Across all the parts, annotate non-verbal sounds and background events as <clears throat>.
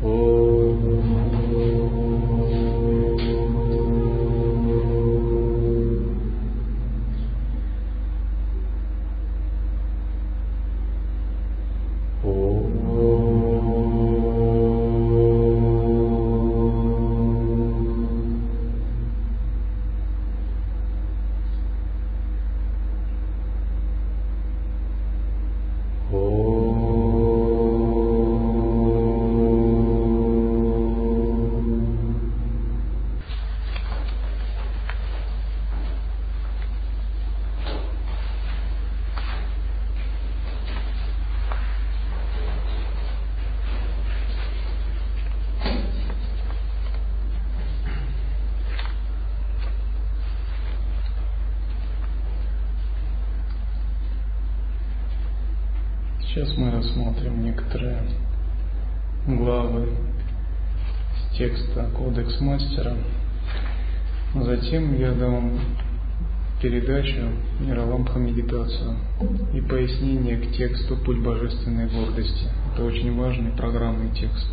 Oh. Сейчас мы рассмотрим некоторые главы с текста Кодекс Мастера. Затем я дам передачу Миралампха медитацию и пояснение к тексту «Путь божественной гордости». Это очень важный программный текст.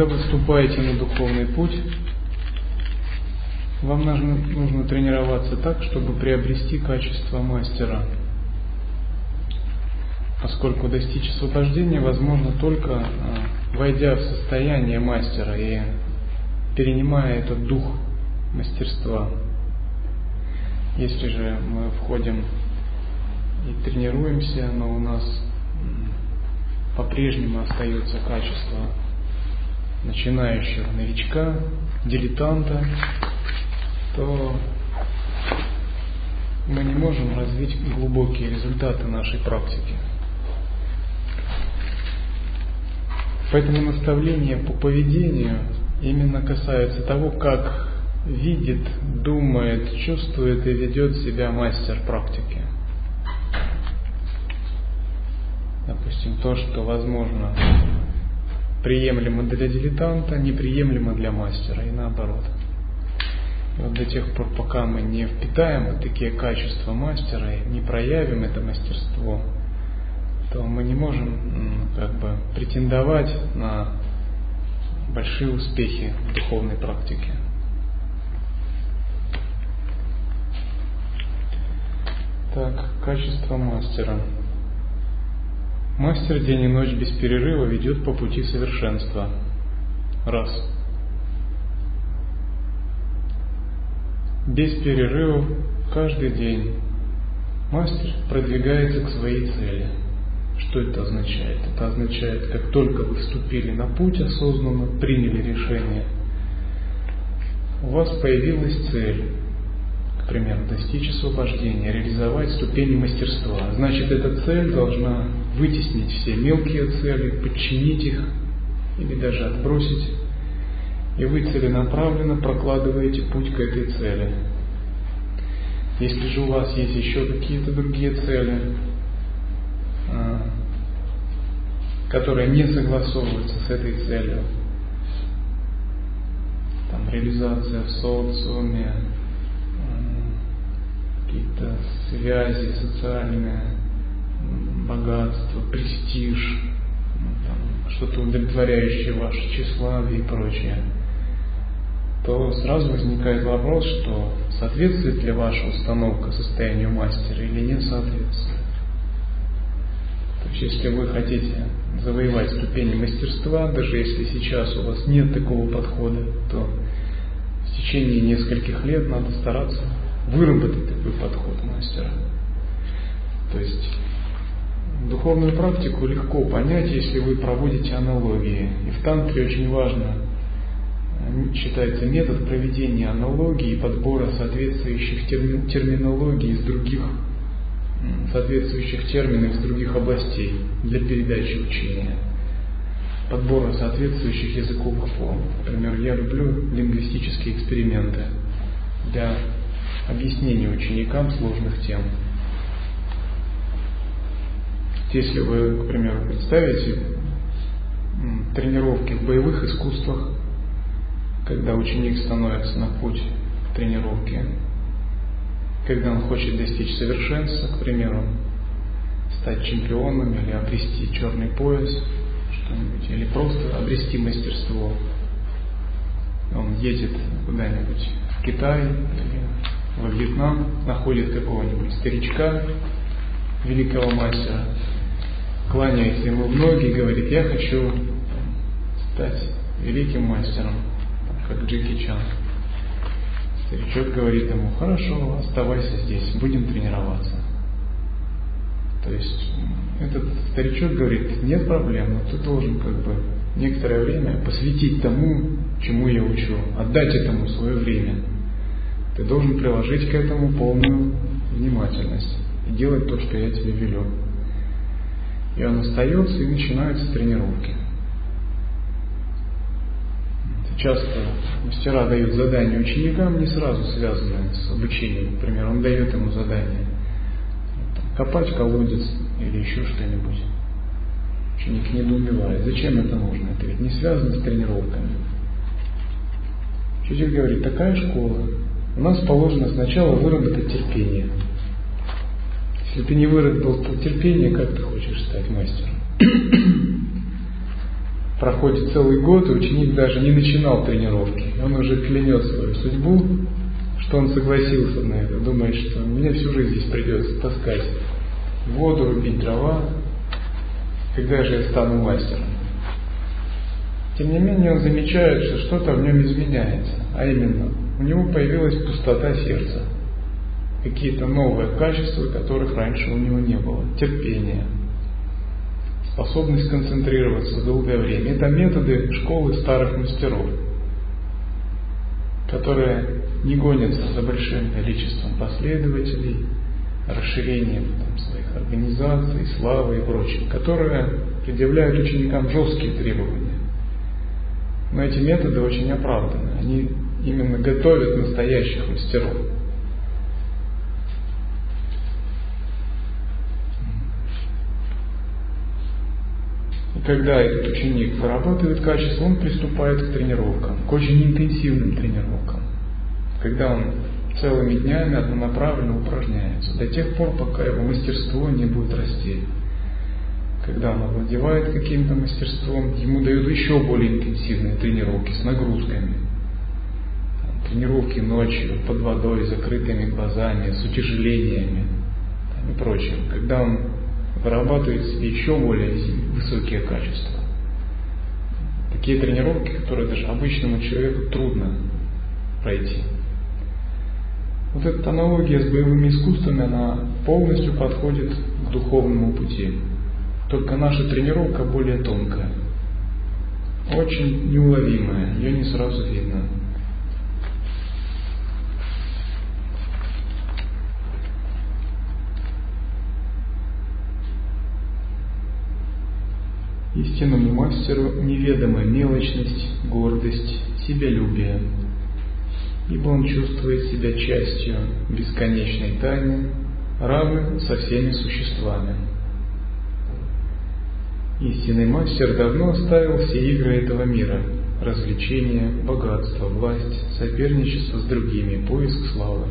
когда вы вступаете на духовный путь, вам нужно, нужно тренироваться так, чтобы приобрести качество мастера. Поскольку достичь освобождения возможно только а, войдя в состояние мастера и перенимая этот дух мастерства. Если же мы входим и тренируемся, но у нас по-прежнему остается качество начинающего новичка, дилетанта, то мы не можем развить глубокие результаты нашей практики. Поэтому наставление по поведению именно касается того, как видит, думает, чувствует и ведет себя мастер практики. Допустим, то, что возможно приемлемо для дилетанта, неприемлемо для мастера и наоборот. И вот до тех пор, пока мы не впитаем вот такие качества мастера и не проявим это мастерство, то мы не можем как бы претендовать на большие успехи в духовной практике. Так, качество мастера. Мастер день и ночь без перерыва ведет по пути совершенства. Раз. Без перерывов каждый день мастер продвигается к своей цели. Что это означает? Это означает, как только вы вступили на путь осознанно, приняли решение, у вас появилась цель, к примеру, достичь освобождения, реализовать ступени мастерства. Значит, эта цель должна вытеснить все мелкие цели, подчинить их или даже отбросить, и вы целенаправленно прокладываете путь к этой цели. Если же у вас есть еще какие-то другие цели, а, которые не согласовываются с этой целью, там реализация в социуме, какие-то связи социальные, богатство, престиж, ну, что-то удовлетворяющее ваше тщеславие и прочее, то сразу возникает вопрос, что соответствует ли ваша установка состоянию мастера или не соответствует. То есть, если вы хотите завоевать ступени мастерства, даже если сейчас у вас нет такого подхода, то в течение нескольких лет надо стараться выработать такой подход мастера. То есть Духовную практику легко понять, если вы проводите аналогии. И в тантре очень важно, э, считается метод проведения аналогии и подбора соответствующих терми, терминологий из других, соответствующих терминов из других областей для передачи учения. Подбора соответствующих языковых форм. Например, я люблю лингвистические эксперименты для объяснения ученикам сложных тем. Если вы, к примеру, представите тренировки в боевых искусствах, когда ученик становится на путь к тренировке, когда он хочет достичь совершенства, к примеру, стать чемпионом или обрести черный пояс, что-нибудь, или просто обрести мастерство. Он едет куда-нибудь в Китай или во Вьетнам, находит какого-нибудь старичка, великого мастера, кланяется ему в ноги и говорит, я хочу стать великим мастером, как Джеки Чан. Старичок говорит ему, хорошо, оставайся здесь, будем тренироваться. То есть этот старичок говорит, нет проблем, но ты должен как бы некоторое время посвятить тому, чему я учу, отдать этому свое время. Ты должен приложить к этому полную внимательность и делать то, что я тебе велю. И он остается, и начинаются тренировки. Часто мастера дают задания ученикам, не сразу связанные с обучением. Например, он дает ему задание копать колодец или еще что-нибудь. Ученик недоумевает, зачем это нужно? Это ведь не связано с тренировками. Учитель говорит, такая школа. У нас положено сначала выработать терпение. Если ты не выработал терпение, как ты хочешь стать мастером? <coughs> Проходит целый год, и ученик даже не начинал тренировки. Он уже клянет свою судьбу, что он согласился на это. Думает, что мне всю жизнь здесь придется таскать воду, рубить дрова. Когда же я стану мастером? Тем не менее, он замечает, что что-то в нем изменяется. А именно, у него появилась пустота сердца – какие-то новые качества, которых раньше у него не было. Терпение, способность концентрироваться долгое время. Это методы школы старых мастеров, которые не гонятся за большим количеством последователей, расширением там, своих организаций, славы и прочее, которые предъявляют ученикам жесткие требования. Но эти методы очень оправданы. Они именно готовят настоящих мастеров. И когда этот ученик вырабатывает качество, он приступает к тренировкам, к очень интенсивным тренировкам. Когда он целыми днями однонаправленно упражняется, до тех пор, пока его мастерство не будет расти. Когда он овладевает каким-то мастерством, ему дают еще более интенсивные тренировки с нагрузками. Тренировки ночью, под водой, закрытыми глазами, с утяжелениями и прочим. Когда он вырабатывает себе еще более высокие качества. Такие тренировки, которые даже обычному человеку трудно пройти. Вот эта аналогия с боевыми искусствами, она полностью подходит к духовному пути. Только наша тренировка более тонкая, очень неуловимая, ее не сразу видно. Истинному мастеру неведома мелочность, гордость, себялюбие, ибо он чувствует себя частью бесконечной тайны, равным со всеми существами. Истинный мастер давно оставил все игры этого мира – развлечения, богатство, власть, соперничество с другими, поиск славы.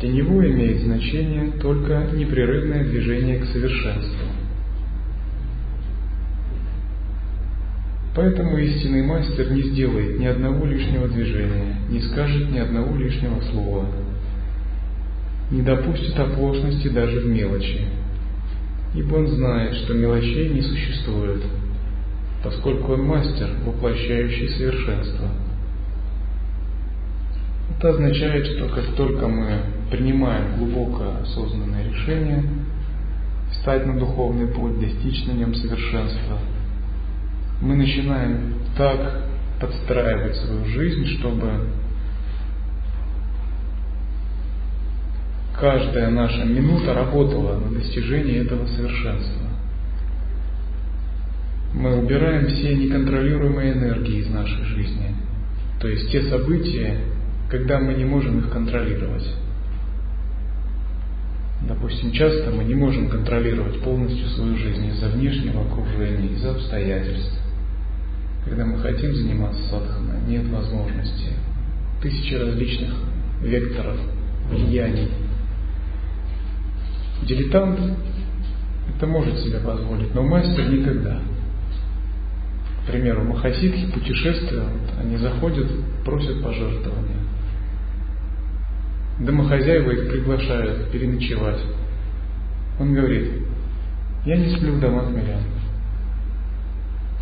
Для него имеет значение только непрерывное движение к совершенству – Поэтому истинный мастер не сделает ни одного лишнего движения, не скажет ни одного лишнего слова, не допустит оплошности даже в мелочи, ибо он знает, что мелочей не существует, поскольку он мастер, воплощающий совершенство. Это означает, что как только мы принимаем глубоко осознанное решение встать на духовный путь, достичь на нем совершенства – мы начинаем так подстраивать свою жизнь, чтобы каждая наша минута работала на достижение этого совершенства. Мы убираем все неконтролируемые энергии из нашей жизни, то есть те события, когда мы не можем их контролировать. Допустим, часто мы не можем контролировать полностью свою жизнь из-за внешнего окружения, из-за обстоятельств. Когда мы хотим заниматься садханой, нет возможности. Тысячи различных векторов, влияний. Дилетант это может себе позволить, но мастер никогда. К примеру, махасидхи путешествуют, они заходят, просят пожертвования. Домохозяева их приглашают переночевать. Он говорит, я не сплю в домах мирян.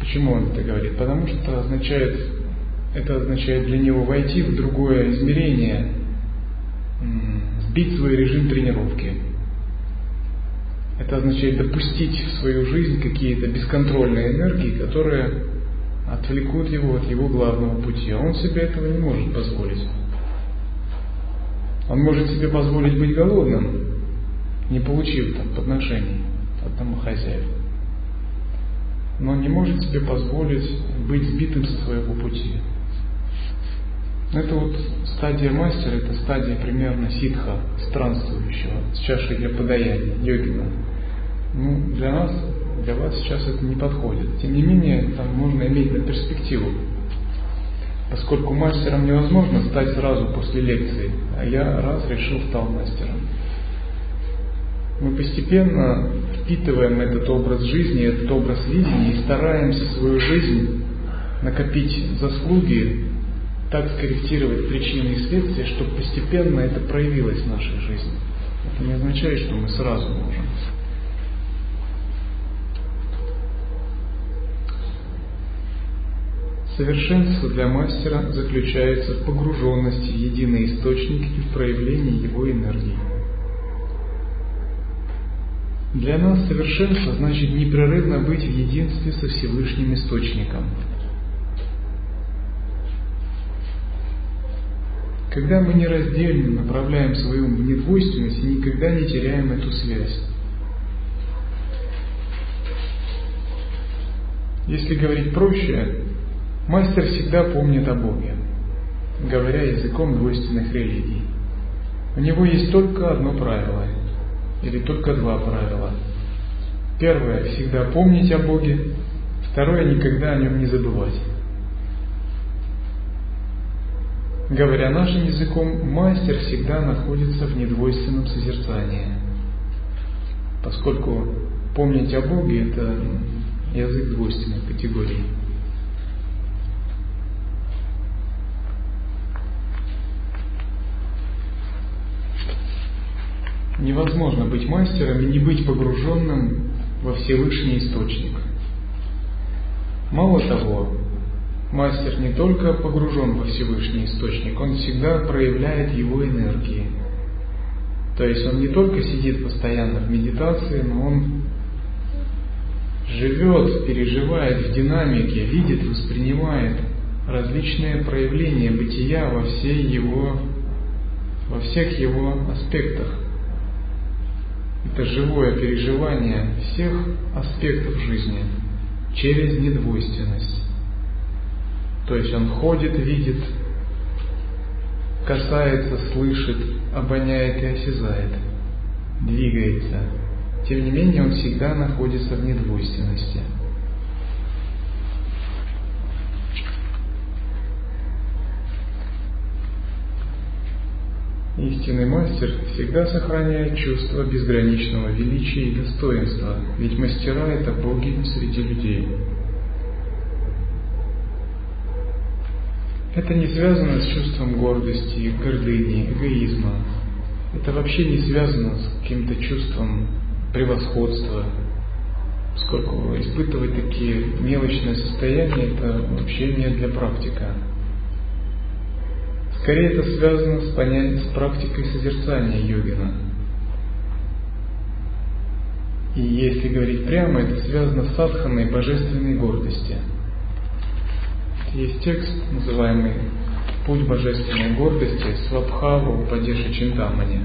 Почему он это говорит? Потому что означает, это означает для него войти в другое измерение, сбить свой режим тренировки. Это означает допустить в свою жизнь какие-то бесконтрольные энергии, которые отвлекут его от его главного пути. А он себе этого не может позволить. Он может себе позволить быть голодным, не получив там подношений от домохозяев. Но не может себе позволить быть сбитым со своего пути. Это вот стадия мастера, это стадия примерно ситха, странствующего, с чашей для подаяния, йогина. Ну, для нас, для вас сейчас это не подходит. Тем не менее, там можно иметь на перспективу. Поскольку мастером невозможно стать сразу после лекции, а я раз решил стал мастером. Мы постепенно впитываем этот образ жизни, этот образ видения и стараемся свою жизнь накопить заслуги, так скорректировать причины и следствия, чтобы постепенно это проявилось в нашей жизни. Это не означает, что мы сразу можем. Совершенство для мастера заключается в погруженности в единый источник и в проявлении его энергии. Для нас совершенство значит непрерывно быть в единстве со Всевышним Источником. Когда мы нераздельно направляем свою недвойственность и никогда не теряем эту связь. Если говорить проще, Мастер всегда помнит о Боге, говоря языком двойственных религий. У него есть только одно правило, или только два правила. Первое – всегда помнить о Боге, второе – никогда о нем не забывать. Говоря нашим языком, мастер всегда находится в недвойственном созерцании, поскольку помнить о Боге – это язык двойственной категории. Невозможно быть мастером и не быть погруженным во Всевышний Источник. Мало того, мастер не только погружен во Всевышний Источник, он всегда проявляет его энергии. То есть он не только сидит постоянно в медитации, но он живет, переживает в динамике, видит, воспринимает различные проявления бытия во всей его, во всех его аспектах. Это живое переживание всех аспектов жизни через недвойственность. То есть он ходит, видит, касается, слышит, обоняет и осязает, двигается. Тем не менее, он всегда находится в недвойственности – Истинный мастер всегда сохраняет чувство безграничного величия и достоинства, ведь мастера – это боги среди людей. Это не связано с чувством гордости, гордыни, эгоизма. Это вообще не связано с каким-то чувством превосходства, поскольку испытывать такие мелочные состояния – это вообще не для практика. Скорее это связано с понятием, с практикой созерцания йогина. И если говорить прямо, это связано с садханой божественной гордости. Есть текст, называемый «Путь божественной гордости» Свабхаву Падеша Чинтамани.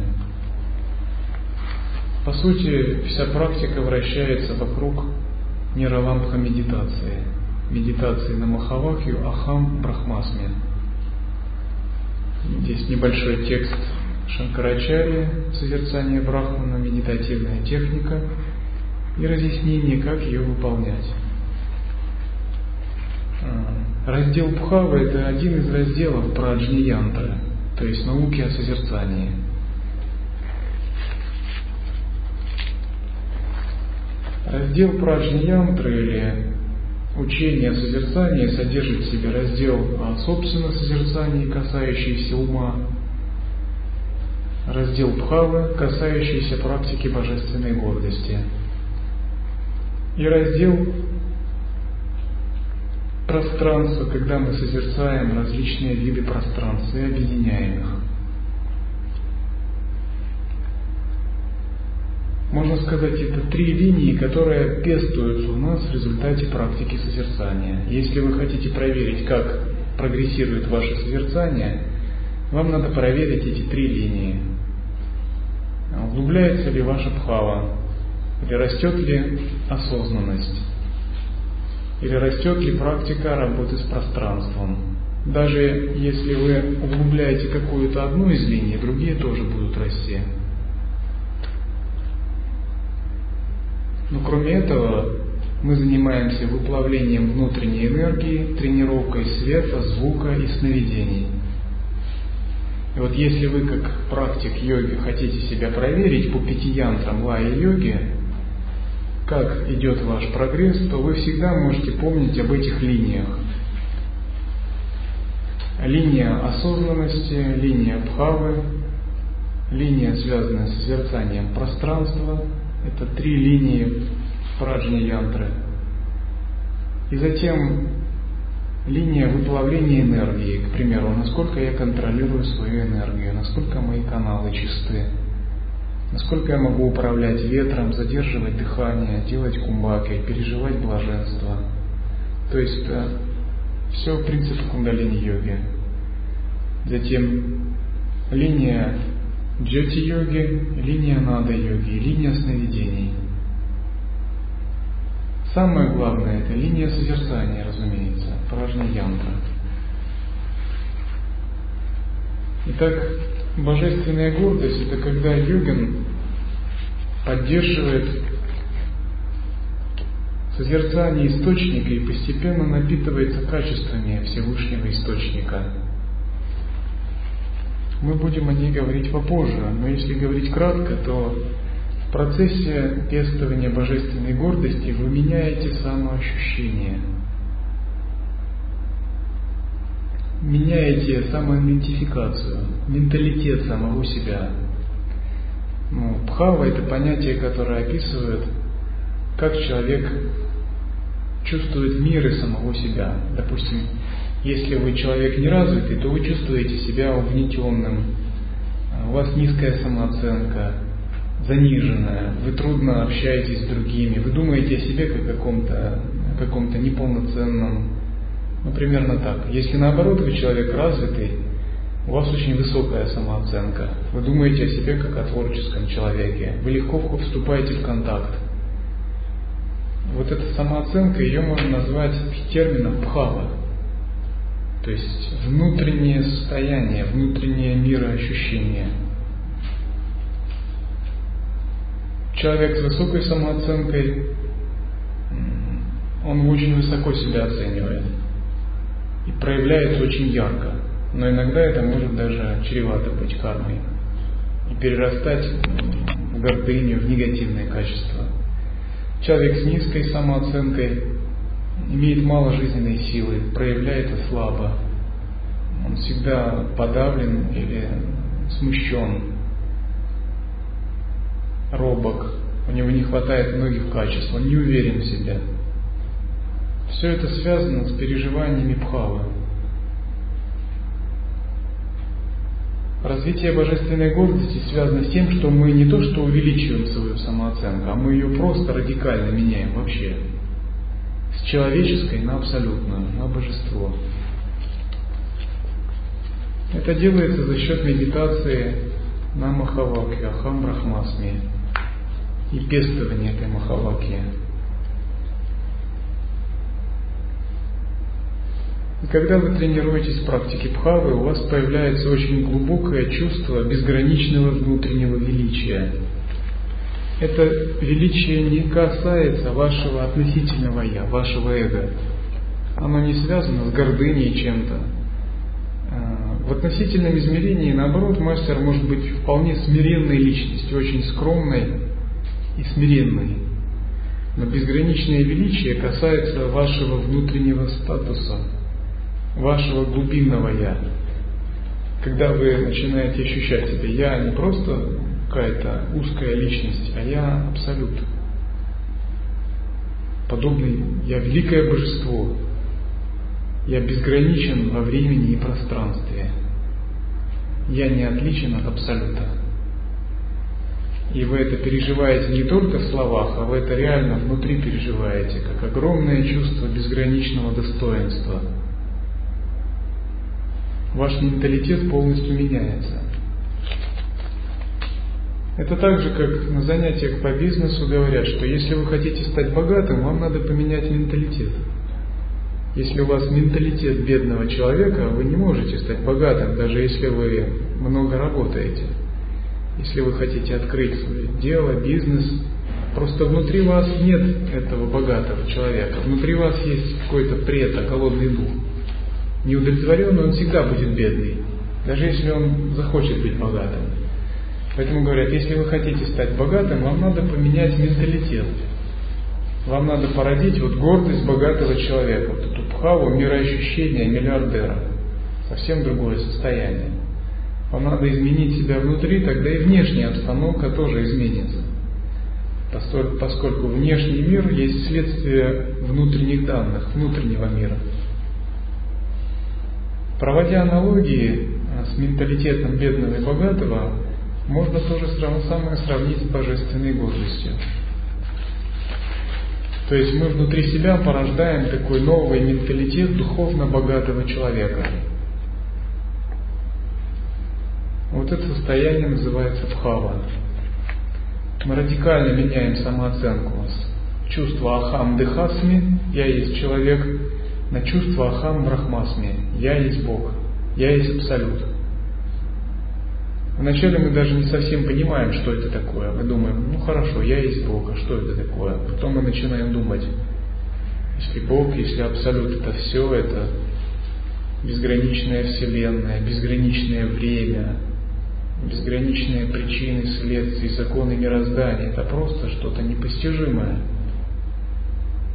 По сути, вся практика вращается вокруг Нираламбха медитации, медитации на Махавахью Ахам Брахмасме – Здесь небольшой текст Шанкарачарья, созерцание Брахмана, медитативная техника и разъяснение, как ее выполнять. А, раздел Пхава – это один из разделов Праджни-янтры, то есть науки о созерцании. Раздел Праджни-янтры или учение о созерцании содержит в себе раздел о собственном созерцании, касающийся ума, раздел Пхавы, касающийся практики божественной гордости, и раздел пространства, когда мы созерцаем различные виды пространства и объединяем их. Можно сказать, это три линии, которые пестуются у нас в результате практики созерцания. Если вы хотите проверить, как прогрессирует ваше созерцание, вам надо проверить эти три линии. Углубляется ли ваша бхава, или растет ли осознанность, или растет ли практика работы с пространством. Даже если вы углубляете какую-то одну из линий, другие тоже будут расти. Но кроме этого, мы занимаемся выплавлением внутренней энергии, тренировкой света, звука и сновидений. И вот если вы как практик йоги хотите себя проверить по пяти янтрам лая йоги, как идет ваш прогресс, то вы всегда можете помнить об этих линиях. Линия осознанности, линия бхавы, линия, связанная с созерцанием пространства, это три линии праджни янтры. И затем линия выплавления энергии, к примеру, насколько я контролирую свою энергию, насколько мои каналы чисты, насколько я могу управлять ветром, задерживать дыхание, делать кумбаки, переживать блаженство. То есть да, все принципы кундалини-йоги. Затем линия джати-йоги, линия нада-йоги, линия сновидений. Самое главное – это линия созерцания, разумеется, пражня янтра. Итак, божественная гордость – это когда йогин поддерживает созерцание источника и постепенно напитывается качествами Всевышнего Источника – мы будем о ней говорить попозже, но если говорить кратко, то в процессе пестования божественной гордости вы меняете самоощущение, меняете самоидентификацию, менталитет самого себя. Ну, пхава – это понятие, которое описывает, как человек чувствует мир и самого себя. Допустим, если вы человек неразвитый, то вы чувствуете себя угнетенным, у вас низкая самооценка, заниженная, вы трудно общаетесь с другими, вы думаете о себе как о каком-то каком неполноценном, ну примерно так. Если наоборот вы человек развитый, у вас очень высокая самооценка, вы думаете о себе как о творческом человеке, вы легко вступаете в контакт. Вот эта самооценка, ее можно назвать термином пхава, то есть внутреннее состояние, внутреннее мироощущение. Человек с высокой самооценкой, он очень высоко себя оценивает и проявляется очень ярко. Но иногда это может даже чревато быть кармой и перерастать в гордыню, в негативные качества. Человек с низкой самооценкой имеет мало жизненной силы, проявляется слабо, он всегда подавлен или смущен, робок, у него не хватает многих качеств, он не уверен в себе. Все это связано с переживаниями пхавы. Развитие божественной гордости связано с тем, что мы не то что увеличиваем свою самооценку, а мы ее просто радикально меняем вообще с человеческой на абсолютную, на божество. Это делается за счет медитации на Махаваке, Ахам Брахмасми и пестования этой Махаваки. И когда вы тренируетесь в практике Бхавы, у вас появляется очень глубокое чувство безграничного внутреннего величия. Это величие не касается вашего относительного «я», вашего эго. Оно не связано с гордыней чем-то. А, в относительном измерении, наоборот, мастер может быть вполне смиренной личностью, очень скромной и смиренной. Но безграничное величие касается вашего внутреннего статуса, вашего глубинного «я». Когда вы начинаете ощущать себя «я» не просто какая-то узкая личность, а я абсолют. Подобный я великое божество. Я безграничен во времени и пространстве. Я не отличен от абсолюта. И вы это переживаете не только в словах, а вы это реально внутри переживаете, как огромное чувство безграничного достоинства. Ваш менталитет полностью меняется. Это так же, как на занятиях по бизнесу говорят, что если вы хотите стать богатым, вам надо поменять менталитет. Если у вас менталитет бедного человека, вы не можете стать богатым, даже если вы много работаете. Если вы хотите открыть свое дело, бизнес, просто внутри вас нет этого богатого человека. Внутри вас есть какой-то прета, голодный дух. Неудовлетворенный он всегда будет бедный, даже если он захочет быть богатым. Поэтому говорят, если вы хотите стать богатым, вам надо поменять менталитет. Вам надо породить вот гордость богатого человека, вот эту пхаву мироощущения миллиардера. Совсем другое состояние. Вам надо изменить себя внутри, тогда и внешняя обстановка тоже изменится. Поскольку внешний мир есть следствие внутренних данных, внутреннего мира. Проводя аналогии а, с менталитетом бедного и богатого, можно то же самое сравнить с божественной гордостью. То есть мы внутри себя порождаем такой новый менталитет духовно богатого человека. Вот это состояние называется бхава. Мы радикально меняем самооценку с чувства ахам дыхасми, я есть человек, на чувство ахам брахмасми, я есть Бог, я есть Абсолют. Вначале мы даже не совсем понимаем, что это такое. Мы думаем, ну хорошо, я есть Бог, а что это такое? Потом мы начинаем думать, если Бог, если Абсолют это все, это безграничная Вселенная, безграничное время, безграничные причины, следствия, законы мироздания, это просто что-то непостижимое.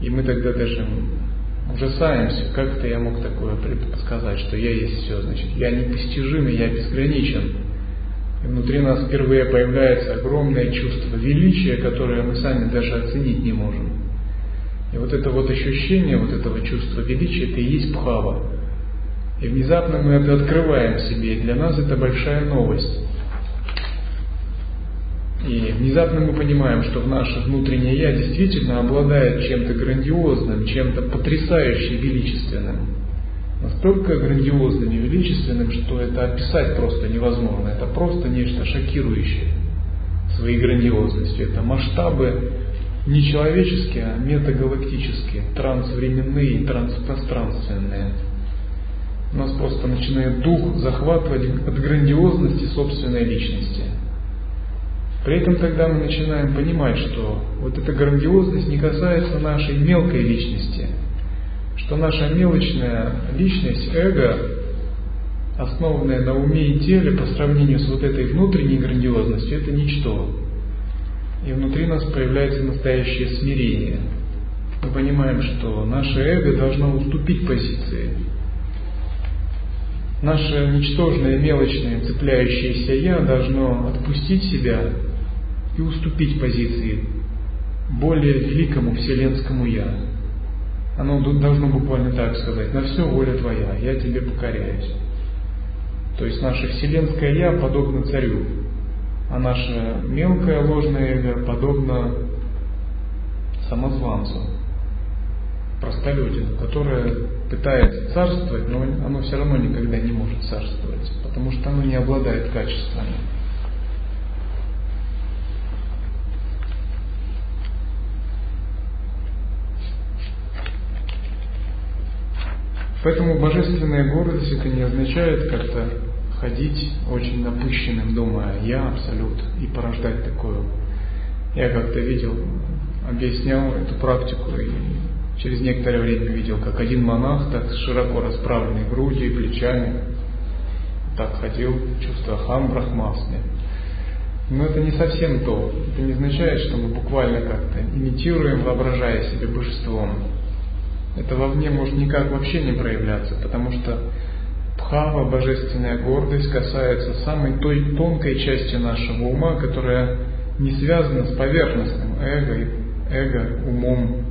И мы тогда даже ужасаемся, как это я мог такое предсказать, что я есть все, значит, я непостижимый, я безграничен. И внутри нас впервые появляется огромное чувство величия, которое мы сами даже оценить не можем. И вот это вот ощущение вот этого чувства величия, это и есть бхава. И внезапно мы это открываем себе, и для нас это большая новость. И внезапно мы понимаем, что в наше внутреннее Я действительно обладает чем-то грандиозным, чем-то потрясающе величественным настолько грандиозным и величественным, что это описать просто невозможно. Это просто нечто шокирующее своей грандиозностью. Это масштабы не человеческие, а метагалактические, трансвременные и транспространственные. У нас просто начинает дух захватывать от грандиозности собственной личности. При этом тогда мы начинаем понимать, что вот эта грандиозность не касается нашей мелкой личности – что наша мелочная личность, эго, основанная на уме и теле по сравнению с вот этой внутренней грандиозностью, это ничто. И внутри нас появляется настоящее смирение. Мы понимаем, что наше эго должно уступить позиции. Наше ничтожное, мелочное, цепляющееся «я» должно отпустить себя и уступить позиции более великому вселенскому «я». Оно должно буквально так сказать, на все воля твоя, я тебе покоряюсь. То есть наше вселенское я подобно царю, а наше мелкое ложное эго подобно самозванцу, простолюдину, которое пытается царствовать, но оно все равно никогда не может царствовать, потому что оно не обладает качествами. Поэтому божественная гордость это не означает как-то ходить очень напыщенным, думая «я абсолют» и порождать такое. Я как-то видел, объяснял эту практику и через некоторое время видел, как один монах так с широко расправленной грудью и плечами так ходил, чувствуя хам брахмасми. Но это не совсем то. Это не означает, что мы буквально как-то имитируем, воображая себе божеством. Это вовне может никак вообще не проявляться, потому что Бхава, божественная гордость, касается самой той тонкой части нашего ума, которая не связана с поверхностным эго, эго умом.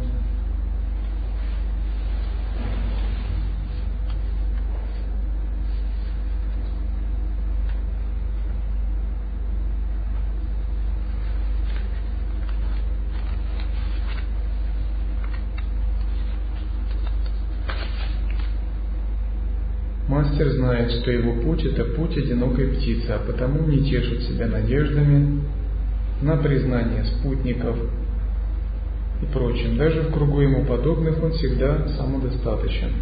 Мастер знает, что его путь – это путь одинокой птицы, а потому не тешит себя надеждами на признание спутников и прочим. Даже в кругу ему подобных он всегда самодостаточен.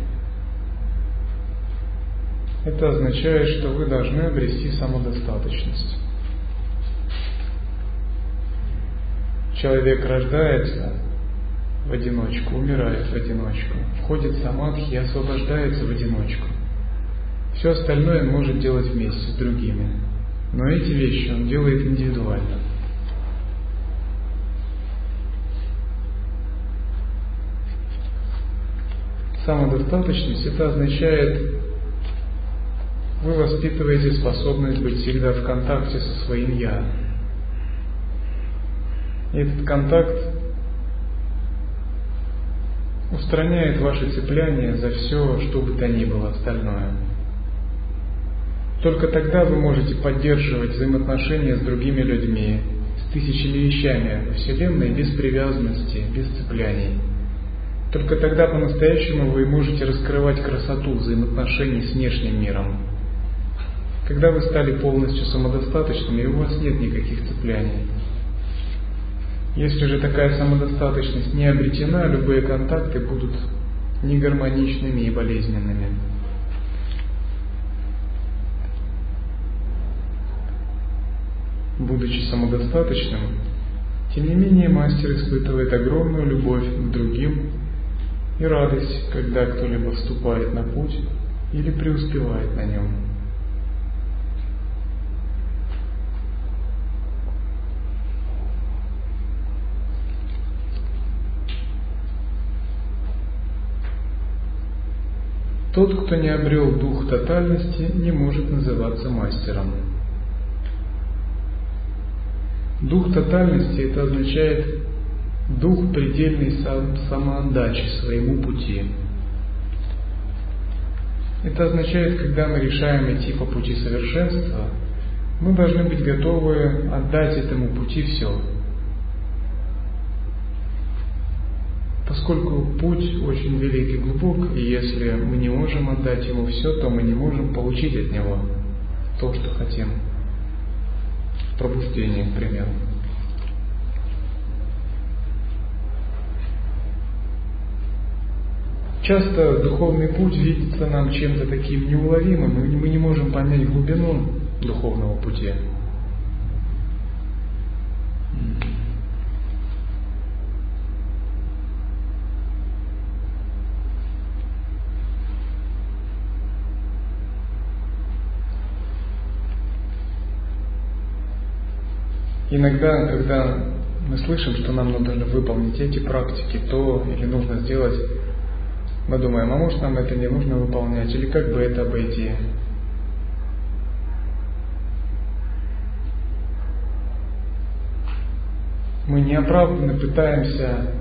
Это означает, что вы должны обрести самодостаточность. Человек рождается в одиночку, умирает в одиночку, входит в самадхи и освобождается в одиночку. Все остальное он может делать вместе с другими. Но эти вещи он делает индивидуально. Самодостаточность это означает, вы воспитываете способность быть всегда в контакте со своим Я. И этот контакт устраняет ваше цепляние за все, что бы то ни было остальное. Только тогда вы можете поддерживать взаимоотношения с другими людьми, с тысячами вещами во Вселенной без привязанности, без цепляний. Только тогда по-настоящему вы можете раскрывать красоту взаимоотношений с внешним миром. Когда вы стали полностью самодостаточными, у вас нет никаких цепляний. Если же такая самодостаточность не обретена, любые контакты будут негармоничными и болезненными. Будучи самодостаточным, тем не менее мастер испытывает огромную любовь к другим и радость, когда кто-либо вступает на путь или преуспевает на нем. Тот, кто не обрел дух тотальности, не может называться мастером. Дух тотальности это означает дух предельной самоотдачи своему пути. Это означает, когда мы решаем идти по пути совершенства, мы должны быть готовы отдать этому пути все. Поскольку путь очень велик и глубок, и если мы не можем отдать ему все, то мы не можем получить от него то, что хотим пробуждение, к примеру. Часто духовный путь видится нам чем-то таким неуловимым, и мы не можем понять глубину духовного пути. Иногда, когда мы слышим, что нам нужно выполнить эти практики, то или нужно сделать, мы думаем, а может нам это не нужно выполнять, или как бы это обойти. Мы неоправданно пытаемся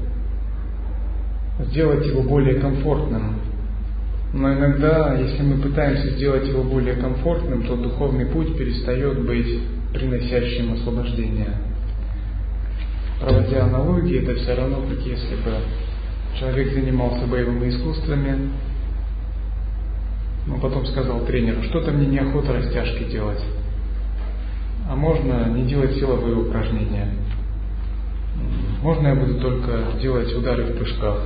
сделать его более комфортным. Но иногда, если мы пытаемся сделать его более комфортным, то духовный путь перестает быть приносящим освобождение. Проводя аналогии, это все равно, как если бы человек занимался боевыми искусствами, но потом сказал тренеру, что-то мне неохота растяжки делать, а можно не делать силовые упражнения. Можно я буду только делать удары в прыжках?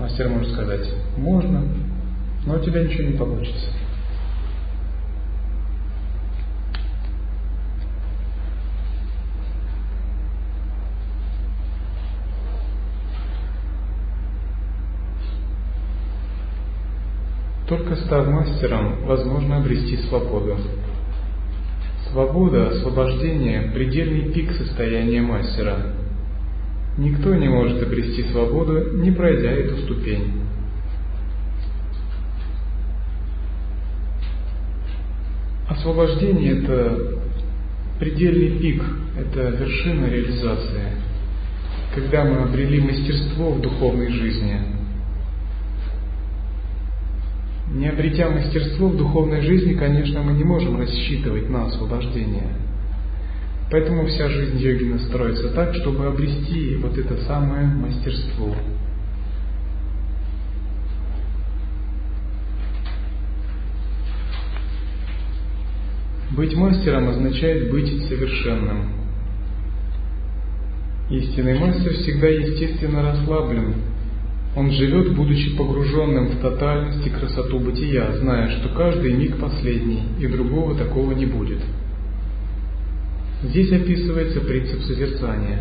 Мастер может сказать, можно, но у тебя ничего не получится. Только став мастером, возможно обрести свободу. Свобода, освобождение – предельный пик состояния мастера. Никто не может обрести свободу, не пройдя эту ступень. Освобождение – это предельный пик, это вершина реализации. Когда мы обрели мастерство в духовной жизни – не обретя мастерство в духовной жизни, конечно, мы не можем рассчитывать на освобождение. Поэтому вся жизнь йогина строится так, чтобы обрести вот это самое мастерство. Быть мастером означает быть совершенным. Истинный мастер всегда естественно расслаблен, он живет, будучи погруженным в тотальность и красоту бытия, зная, что каждый миг последний, и другого такого не будет. Здесь описывается принцип созерцания.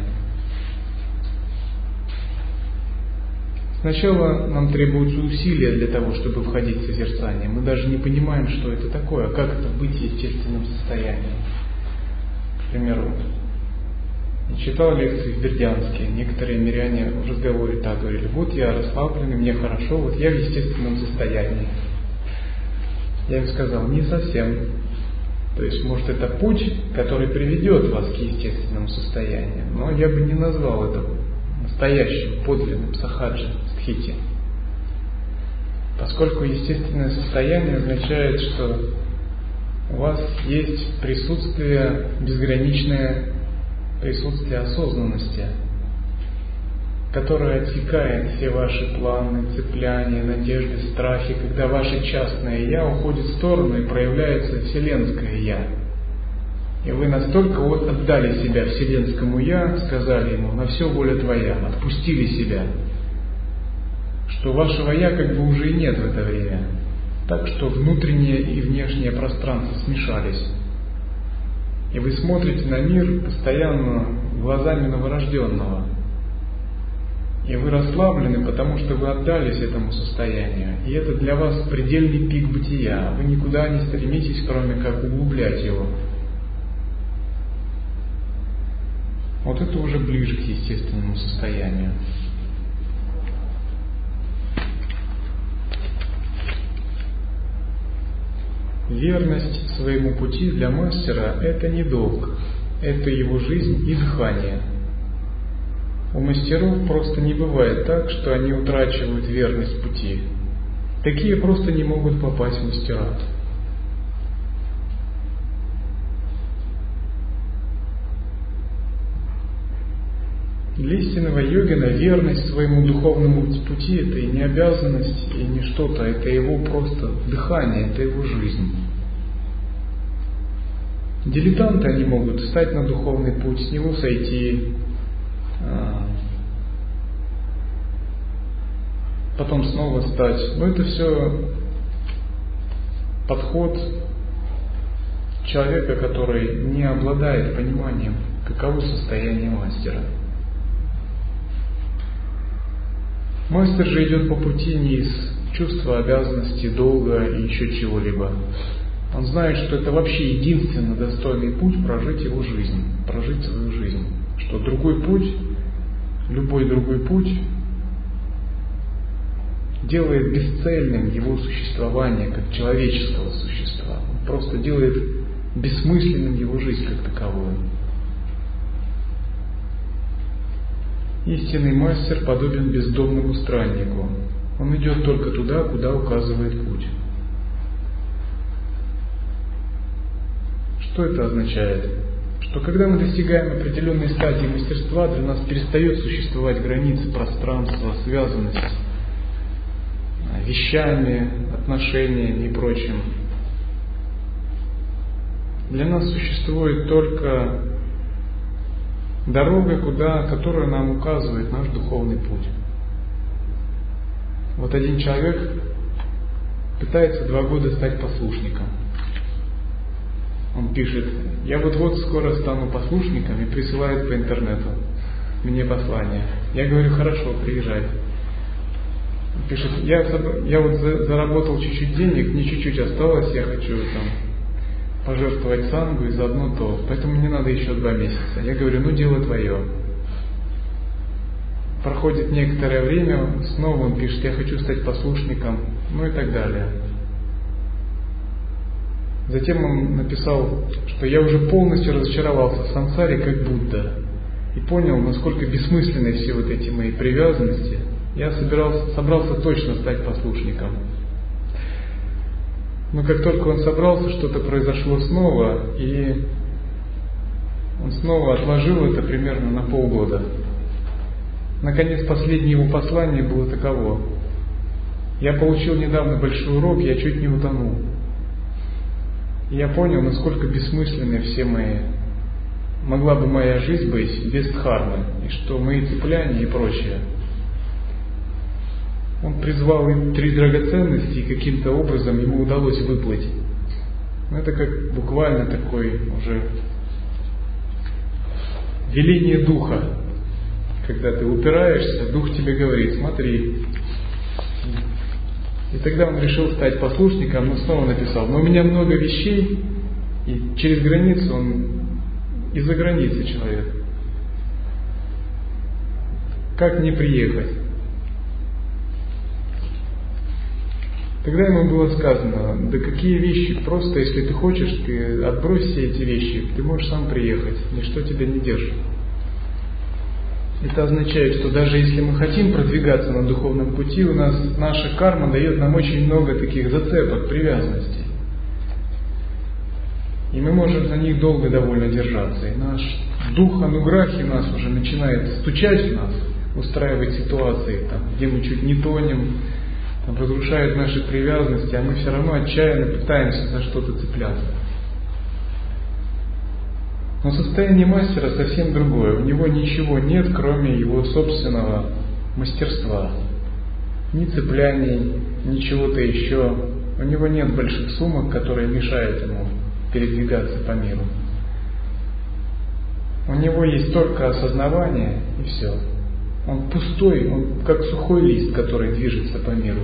Сначала нам требуются усилия для того, чтобы входить в созерцание. Мы даже не понимаем, что это такое, а как это быть в естественном состоянии. К примеру, читал лекции в Бердянске, некоторые миряне в разговоре так говорили, вот я расслабленный, мне хорошо, вот я в естественном состоянии. Я им сказал, не совсем. То есть, может, это путь, который приведет вас к естественному состоянию, но я бы не назвал это настоящим, подлинным сахаджи, стхити. Поскольку естественное состояние означает, что у вас есть присутствие безграничное присутствие осознанности, которое отсекает все ваши планы, цепляния, надежды, страхи, когда ваше частное «я» уходит в сторону и проявляется вселенское «я». И вы настолько вот отдали себя вселенскому «я», сказали ему «на все воля твоя», отпустили себя, что вашего «я» как бы уже и нет в это время. Так что внутреннее и внешнее пространство смешались. И вы смотрите на мир постоянно глазами новорожденного. И вы расслаблены, потому что вы отдались этому состоянию. И это для вас предельный пик бытия. Вы никуда не стремитесь, кроме как углублять его. Вот это уже ближе к естественному состоянию. Верность своему пути для мастера – это не долг, это его жизнь и дыхание. У мастеров просто не бывает так, что они утрачивают верность пути. Такие просто не могут попасть в мастерат. Для истинного йогина верность своему духовному пути – это и не обязанность, и не что-то, это его просто дыхание, это его жизнь. Дилетанты, они могут встать на духовный путь, с него сойти, а, потом снова встать. Но это все подход человека, который не обладает пониманием, каково состояние мастера – Мастер же идет по пути не из чувства обязанности, долга и еще чего-либо. Он знает, что это вообще единственный достойный путь прожить его жизнь, прожить свою жизнь. Что другой путь, любой другой путь делает бесцельным его существование как человеческого существа. Он просто делает бессмысленным его жизнь как таковую. Истинный мастер подобен бездомному страннику. Он идет только туда, куда указывает путь. Что это означает? Что когда мы достигаем определенной стадии мастерства, для нас перестает существовать границы пространства, связанность с вещами, отношениями и прочим. Для нас существует только дорога, куда, которую нам указывает наш духовный путь. Вот один человек пытается два года стать послушником. Он пишет, я вот-вот скоро стану послушником и присылает по интернету мне послание. Я говорю, хорошо, приезжай. Он пишет, я, я вот заработал чуть-чуть денег, не чуть-чуть осталось, я хочу там пожертвовать сангу и заодно то. Поэтому мне надо еще два месяца. Я говорю, ну дело твое. Проходит некоторое время, снова он пишет, я хочу стать послушником, ну и так далее. Затем он написал, что я уже полностью разочаровался в сансаре, как Будда, и понял, насколько бессмысленны все вот эти мои привязанности. Я собирался, собрался точно стать послушником. Но как только он собрался, что-то произошло снова, и он снова отложил это примерно на полгода. Наконец, последнее его послание было таково. Я получил недавно большой урок, я чуть не утонул. Я понял, насколько бессмысленны все мои, могла бы моя жизнь быть без дхармы, и что мои цепляния и прочее. Он призвал им три драгоценности, и каким-то образом ему удалось выплатить. Ну, это как буквально такой уже веление духа. Когда ты упираешься, дух тебе говорит, смотри, и тогда он решил стать послушником, но снова написал, но у меня много вещей, и через границу он из-за границы человек. Как не приехать? Тогда ему было сказано, да какие вещи, просто если ты хочешь, ты отбрось все эти вещи, ты можешь сам приехать, ничто тебя не держит. Это означает, что даже если мы хотим продвигаться на духовном пути, у нас наша карма дает нам очень много таких зацепок, привязанностей. И мы можем за них долго довольно держаться. И наш дух ануграхи нас уже начинает стучать в нас, устраивать ситуации, там, где мы чуть не тонем, разрушает наши привязанности, а мы все равно отчаянно пытаемся за что-то цепляться. Но состояние мастера совсем другое. У него ничего нет, кроме его собственного мастерства. Ни цепляний, ни чего-то еще. У него нет больших сумок, которые мешают ему передвигаться по миру. У него есть только осознавание и все. Он пустой, он как сухой лист, который движется по миру.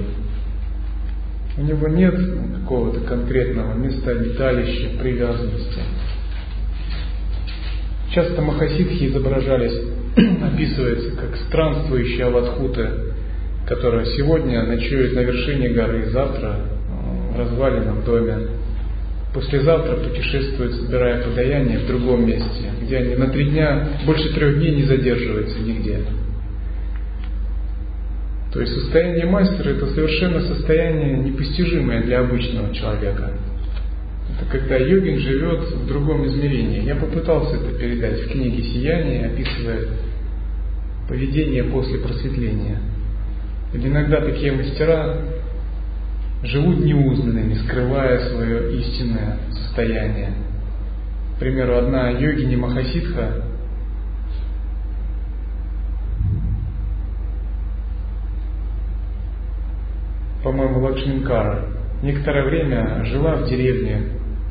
У него нет какого-то конкретного места обиталища, привязанности. Часто махасидхи изображались, <clears throat> описываются как странствующие аватхуты, которые сегодня ночуют на вершине горы, завтра в разваленном доме, послезавтра путешествуют, собирая подаяние в другом месте, где они на три дня, больше трех дней не задерживаются нигде. То есть состояние мастера это совершенно состояние непостижимое для обычного человека. Это когда йогин живет в другом измерении. Я попытался это передать в книге «Сияние», описывая поведение после просветления. Ведь иногда такие мастера живут неузнанными, скрывая свое истинное состояние. К примеру, одна йогини Махасидха по-моему, Лакшминкара, некоторое время жила в деревне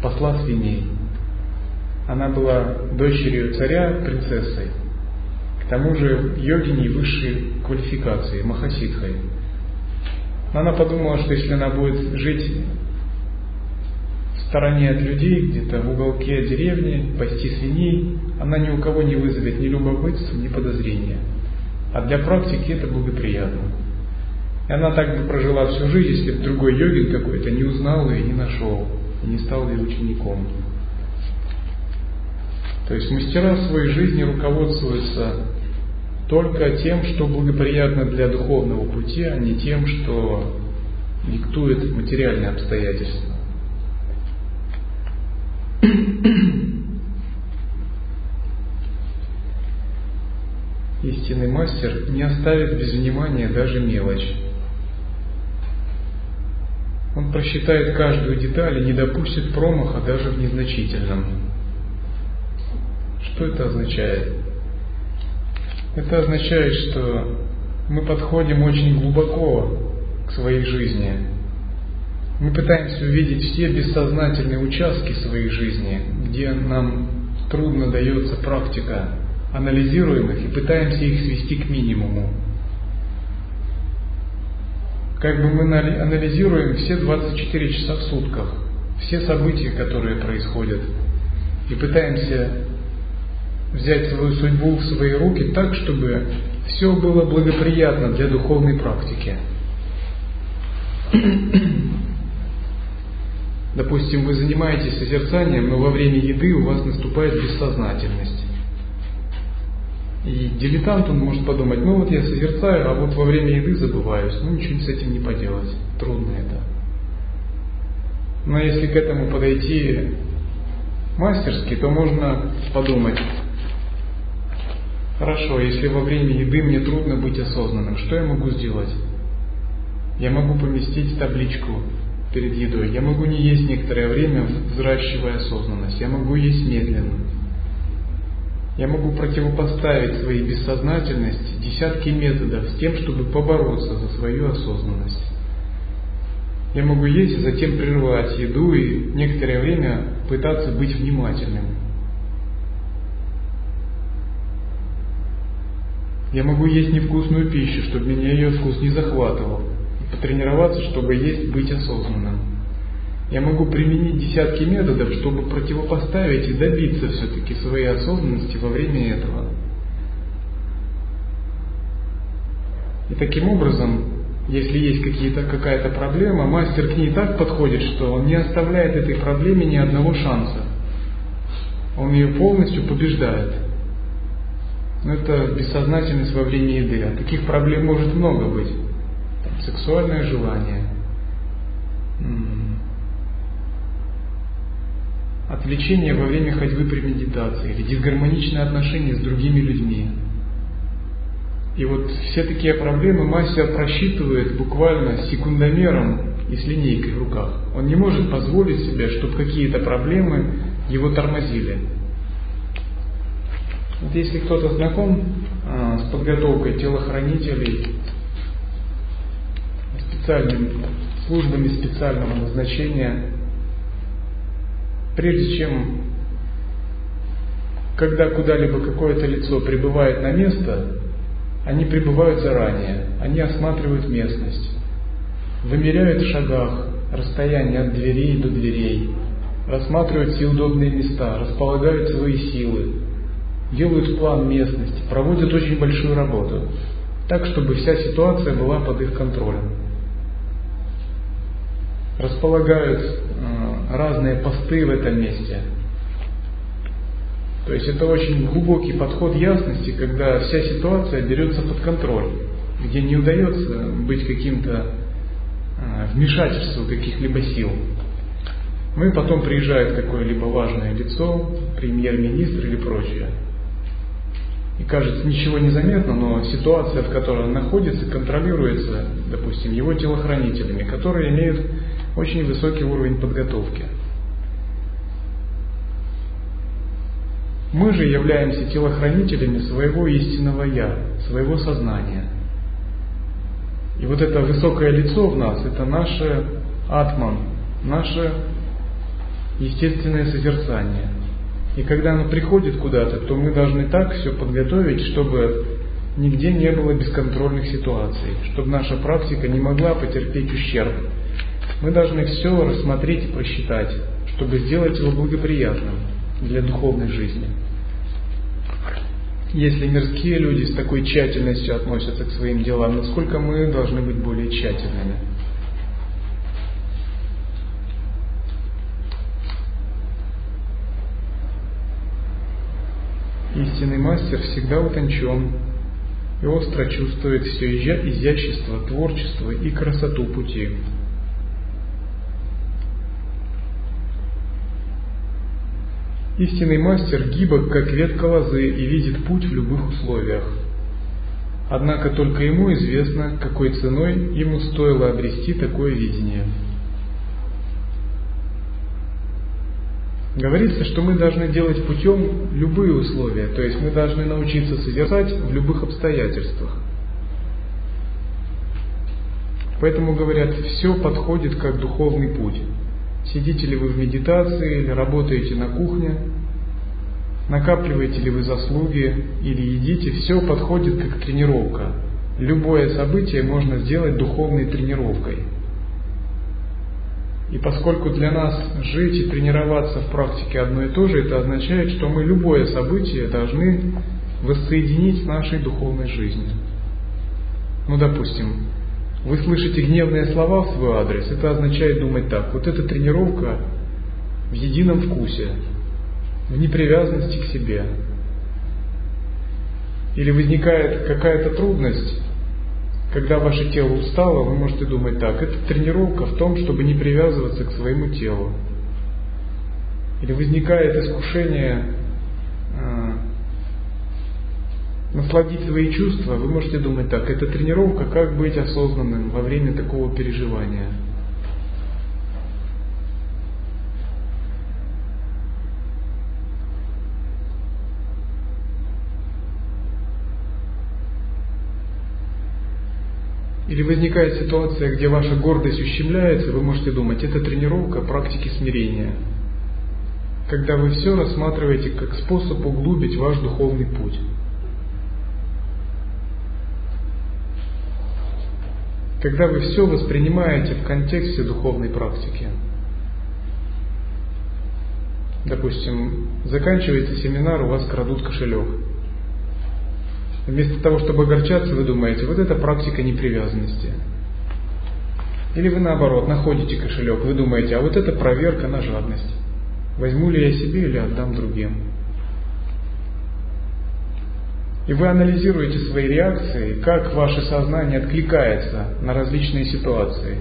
посла свиней. Она была дочерью царя, принцессой. К тому же йогиней высшей квалификации, махасидхой. Она подумала, что если она будет жить в стороне от людей, где-то в уголке деревни, пасти свиней, она ни у кого не вызовет ни любопытства, ни подозрения. А для практики это благоприятно. И она так бы прожила всю жизнь, если бы другой йогин какой-то не узнал ее и не нашел и не стал ее учеником. То есть мастера в своей жизни руководствуются только тем, что благоприятно для духовного пути, а не тем, что диктует материальные обстоятельства. Истинный мастер не оставит без внимания даже мелочь. Он просчитает каждую деталь и не допустит промаха даже в незначительном. Что это означает? Это означает, что мы подходим очень глубоко к своей жизни. Мы пытаемся увидеть все бессознательные участки своей жизни, где нам трудно дается практика, анализируем их и пытаемся их свести к минимуму. Как бы мы анализируем все 24 часа в сутках, все события, которые происходят, и пытаемся взять свою судьбу в свои руки так, чтобы все было благоприятно для духовной практики. Допустим, вы занимаетесь созерцанием, но во время еды у вас наступает бессознательность. И дилетант, он может подумать, ну вот я созерцаю, а вот во время еды забываюсь. Ну ничего с этим не поделать. Трудно это. Но если к этому подойти мастерски, то можно подумать, хорошо, если во время еды мне трудно быть осознанным, что я могу сделать? Я могу поместить табличку перед едой. Я могу не есть некоторое время, взращивая осознанность. Я могу есть медленно. Я могу противопоставить своей бессознательности десятки методов с тем, чтобы побороться за свою осознанность. Я могу есть и затем прервать еду и некоторое время пытаться быть внимательным. Я могу есть невкусную пищу, чтобы меня ее вкус не захватывал потренироваться, чтобы есть, быть осознанным. Я могу применить десятки методов, чтобы противопоставить и добиться все-таки своей осознанности во время этого. И таким образом, если есть какие-то, какая-то проблема, мастер к ней так подходит, что он не оставляет этой проблеме ни одного шанса. Он ее полностью побеждает. Но это бессознательность во время еды. А таких проблем может много быть сексуальное желание, отвлечение во время ходьбы при медитации или дисгармоничные отношения с другими людьми. И вот все такие проблемы мастер просчитывает буквально секундомером и с линейкой в руках. Он не может позволить себе, чтобы какие-то проблемы его тормозили. Вот если кто-то знаком а, с подготовкой телохранителей специальными службами специального назначения, прежде чем, когда куда-либо какое-то лицо прибывает на место, они прибывают заранее, они осматривают местность, вымеряют в шагах расстояние от дверей до дверей, рассматривают все удобные места, располагают свои силы, делают план местности, проводят очень большую работу, так, чтобы вся ситуация была под их контролем. Располагают э, разные посты в этом месте. То есть это очень глубокий подход ясности, когда вся ситуация берется под контроль, где не удается быть каким-то э, вмешательством каких-либо сил. Ну потом приезжает какое-либо важное лицо, премьер-министр или прочее. И кажется, ничего не заметно, но ситуация, в которой он находится, контролируется, допустим, его телохранителями, которые имеют очень высокий уровень подготовки. Мы же являемся телохранителями своего истинного Я, своего сознания. И вот это высокое лицо в нас, это наше атман, наше естественное созерцание. И когда оно приходит куда-то, то мы должны так все подготовить, чтобы нигде не было бесконтрольных ситуаций, чтобы наша практика не могла потерпеть ущерб мы должны все рассмотреть и просчитать, чтобы сделать его благоприятным для духовной жизни. Если мирские люди с такой тщательностью относятся к своим делам, насколько мы должны быть более тщательными? Истинный мастер всегда утончен и остро чувствует все изящество, творчество и красоту пути. Истинный мастер гибок, как ветка лозы, и видит путь в любых условиях. Однако только ему известно, какой ценой ему стоило обрести такое видение. Говорится, что мы должны делать путем любые условия, то есть мы должны научиться созерцать в любых обстоятельствах. Поэтому говорят, все подходит как духовный путь. Сидите ли вы в медитации или работаете на кухне, накапливаете ли вы заслуги или едите, все подходит как тренировка. Любое событие можно сделать духовной тренировкой. И поскольку для нас жить и тренироваться в практике одно и то же, это означает, что мы любое событие должны воссоединить с нашей духовной жизнью. Ну, допустим, вы слышите гневные слова в свой адрес, это означает думать так. Вот эта тренировка в едином вкусе, в непривязанности к себе. Или возникает какая-то трудность, когда ваше тело устало, вы можете думать так. Это тренировка в том, чтобы не привязываться к своему телу. Или возникает искушение а, насладить свои чувства, вы можете думать так, это тренировка, как быть осознанным во время такого переживания. Или возникает ситуация, где ваша гордость ущемляется, вы можете думать, это тренировка практики смирения. Когда вы все рассматриваете как способ углубить ваш духовный путь. Когда вы все воспринимаете в контексте духовной практики. Допустим, заканчивается семинар, у вас крадут кошелек. Вместо того, чтобы огорчаться, вы думаете, вот это практика непривязанности. Или вы наоборот, находите кошелек, вы думаете, а вот это проверка на жадность. Возьму ли я себе или отдам другим. И вы анализируете свои реакции, как ваше сознание откликается на различные ситуации.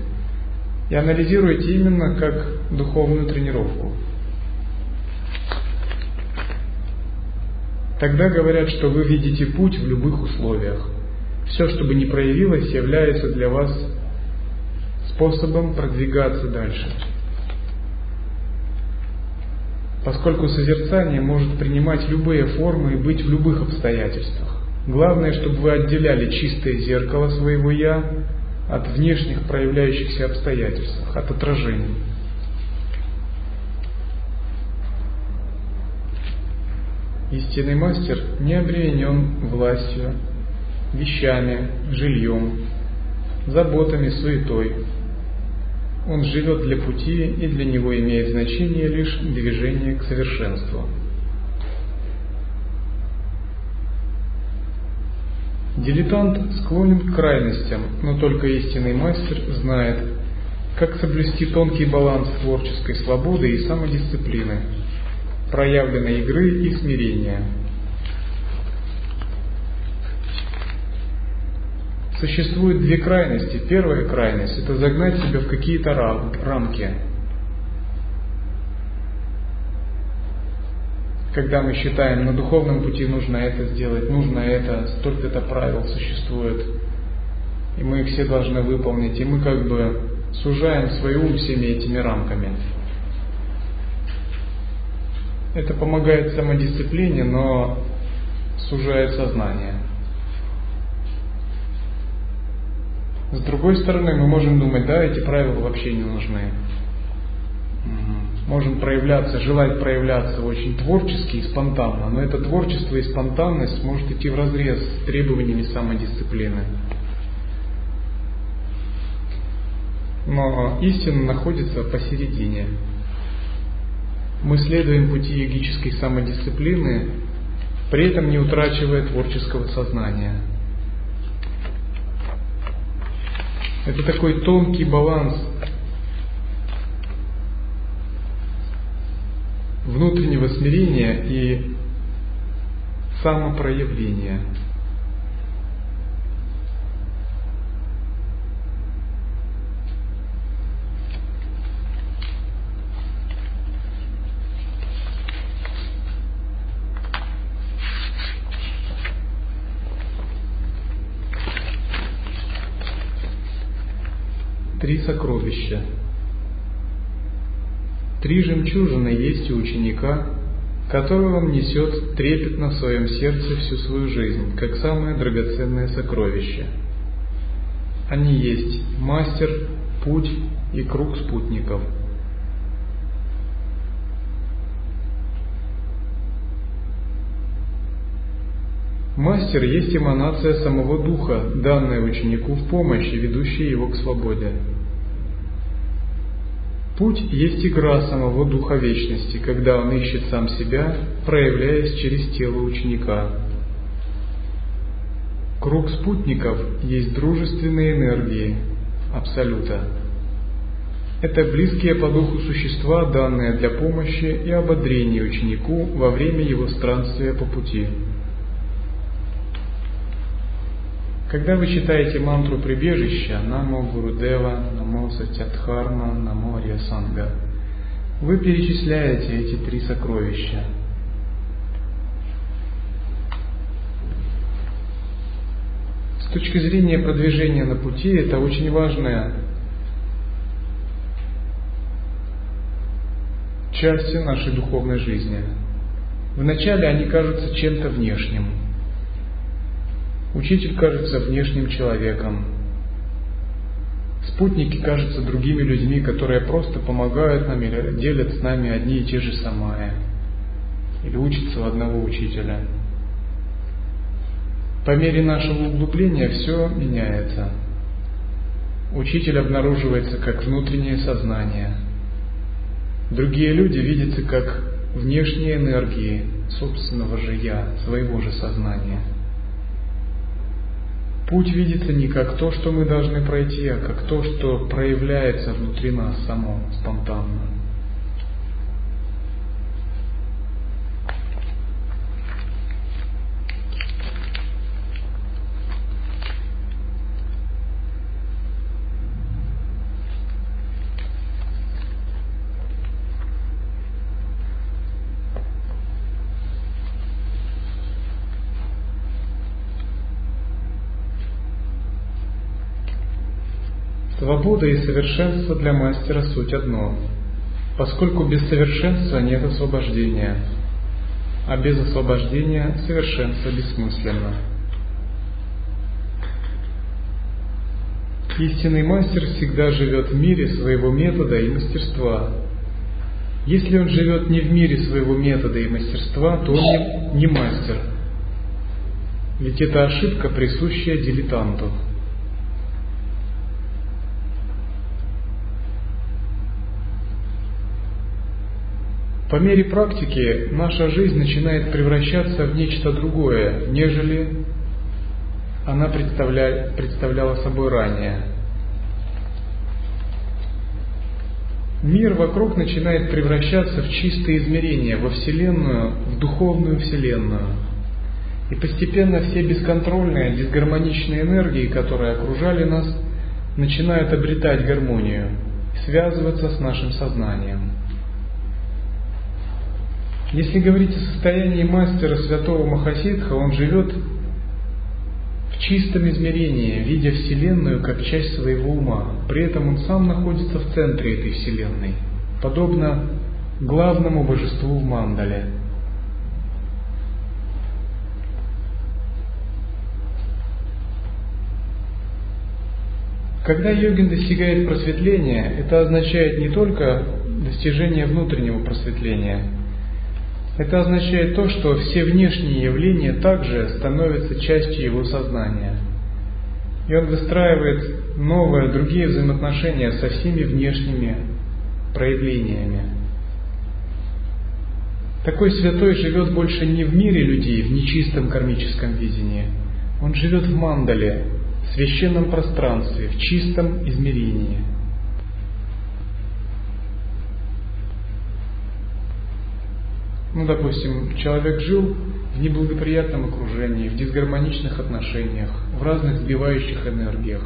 И анализируете именно как духовную тренировку. Тогда говорят, что вы видите путь в любых условиях. Все, что бы ни проявилось, является для вас способом продвигаться дальше поскольку созерцание может принимать любые формы и быть в любых обстоятельствах. Главное, чтобы вы отделяли чистое зеркало своего «я» от внешних проявляющихся обстоятельств, от отражений. Истинный мастер не обременен властью, вещами, жильем, заботами, суетой, он живет для пути, и для него имеет значение лишь движение к совершенству. Дилетант склонен к крайностям, но только истинный мастер знает, как соблюсти тонкий баланс творческой свободы и самодисциплины, проявленной игры и смирения – Существует две крайности. Первая крайность – это загнать себя в какие-то рамки. Когда мы считаем, на духовном пути нужно это сделать, нужно это, столько-то правил существует, и мы их все должны выполнить, и мы как бы сужаем свой ум всеми этими рамками. Это помогает самодисциплине, но сужает сознание. С другой стороны, мы можем думать, да, эти правила вообще не нужны. Можем проявляться, желать проявляться очень творчески и спонтанно, но это творчество и спонтанность может идти в разрез с требованиями самодисциплины. Но истина находится посередине. Мы следуем пути йогической самодисциплины, при этом не утрачивая творческого сознания – Это такой тонкий баланс внутреннего смирения и самопроявления. три сокровища. Три жемчужины есть у ученика, которого он несет трепетно в своем сердце всю свою жизнь, как самое драгоценное сокровище. Они есть мастер, путь и круг спутников. Мастер есть эманация самого Духа, данная ученику в помощь ведущая его к свободе. Путь есть игра самого Духа Вечности, когда он ищет сам себя, проявляясь через тело ученика. Круг спутников есть дружественные энергии Абсолюта. Это близкие по духу существа, данные для помощи и ободрения ученику во время его странствия по пути. Когда вы читаете мантру прибежища Намо Гурудева, Намо Сатятхарма, Намо Арьясанга, вы перечисляете эти три сокровища. С точки зрения продвижения на пути это очень важная часть нашей духовной жизни. Вначале они кажутся чем-то внешним – Учитель кажется внешним человеком. Спутники кажутся другими людьми, которые просто помогают нам или делят с нами одни и те же самые. Или учатся у одного учителя. По мере нашего углубления все меняется. Учитель обнаруживается как внутреннее сознание. Другие люди видятся как внешние энергии собственного же я, своего же сознания – Путь видится не как то, что мы должны пройти, а как то, что проявляется внутри нас само, спонтанно. Свобода и совершенство для мастера суть одно, поскольку без совершенства нет освобождения, а без освобождения совершенство бессмысленно. Истинный мастер всегда живет в мире своего метода и мастерства. Если он живет не в мире своего метода и мастерства, то он не, мастер. Ведь это ошибка, присущая дилетанту. По мере практики наша жизнь начинает превращаться в нечто другое, нежели она представля... представляла собой ранее. Мир вокруг начинает превращаться в чистое измерение, во Вселенную, в духовную Вселенную. И постепенно все бесконтрольные, дисгармоничные энергии, которые окружали нас, начинают обретать гармонию, связываться с нашим сознанием. Если говорить о состоянии мастера святого Махасидха, он живет в чистом измерении, видя Вселенную как часть своего ума. При этом он сам находится в центре этой Вселенной, подобно главному божеству в Мандале. Когда йогин достигает просветления, это означает не только достижение внутреннего просветления – это означает то, что все внешние явления также становятся частью его сознания. И он выстраивает новые, другие взаимоотношения со всеми внешними проявлениями. Такой святой живет больше не в мире людей, в нечистом кармическом видении. Он живет в мандале, в священном пространстве, в чистом измерении – Ну, допустим, человек жил в неблагоприятном окружении, в дисгармоничных отношениях, в разных сбивающих энергиях,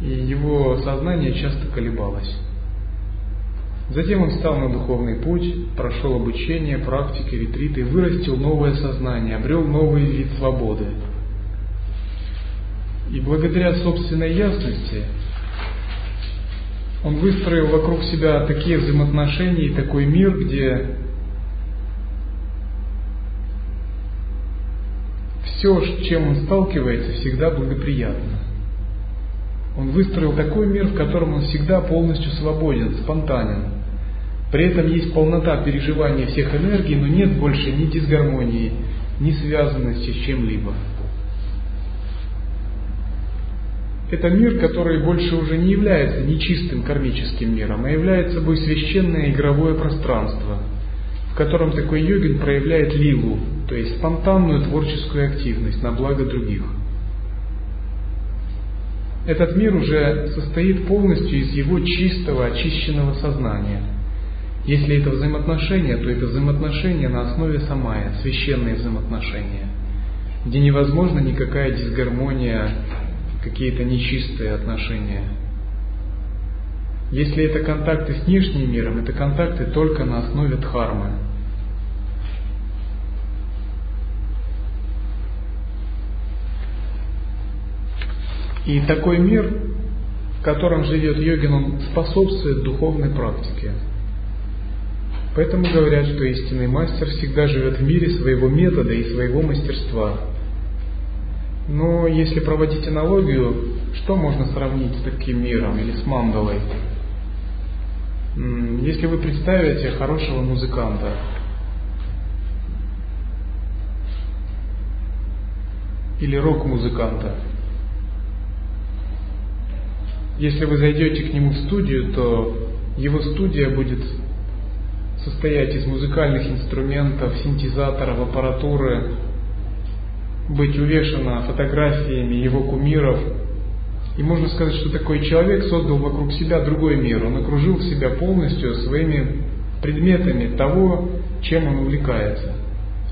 и его сознание часто колебалось. Затем он встал на духовный путь, прошел обучение, практики, ретриты, вырастил новое сознание, обрел новый вид свободы. И благодаря собственной ясности он выстроил вокруг себя такие взаимоотношения и такой мир, где все, с чем он сталкивается, всегда благоприятно. Он выстроил такой мир, в котором он всегда полностью свободен, спонтанен. При этом есть полнота переживания всех энергий, но нет больше ни дисгармонии, ни связанности с чем-либо. Это мир, который больше уже не является нечистым кармическим миром, а является собой священное игровое пространство, котором такой йогин проявляет лилу, то есть спонтанную творческую активность на благо других. Этот мир уже состоит полностью из его чистого, очищенного сознания. Если это взаимоотношения, то это взаимоотношения на основе самая, священные взаимоотношения, где невозможна никакая дисгармония какие-то нечистые отношения. Если это контакты с внешним миром, это контакты только на основе дхармы. И такой мир, в котором живет йогин, он способствует духовной практике. Поэтому говорят, что истинный мастер всегда живет в мире своего метода и своего мастерства. Но если проводить аналогию, что можно сравнить с таким миром или с мандалой? Если вы представите хорошего музыканта, или рок-музыканта, если вы зайдете к нему в студию, то его студия будет состоять из музыкальных инструментов, синтезаторов, аппаратуры, быть увешана фотографиями его кумиров. И можно сказать, что такой человек создал вокруг себя другой мир. Он окружил себя полностью своими предметами того, чем он увлекается.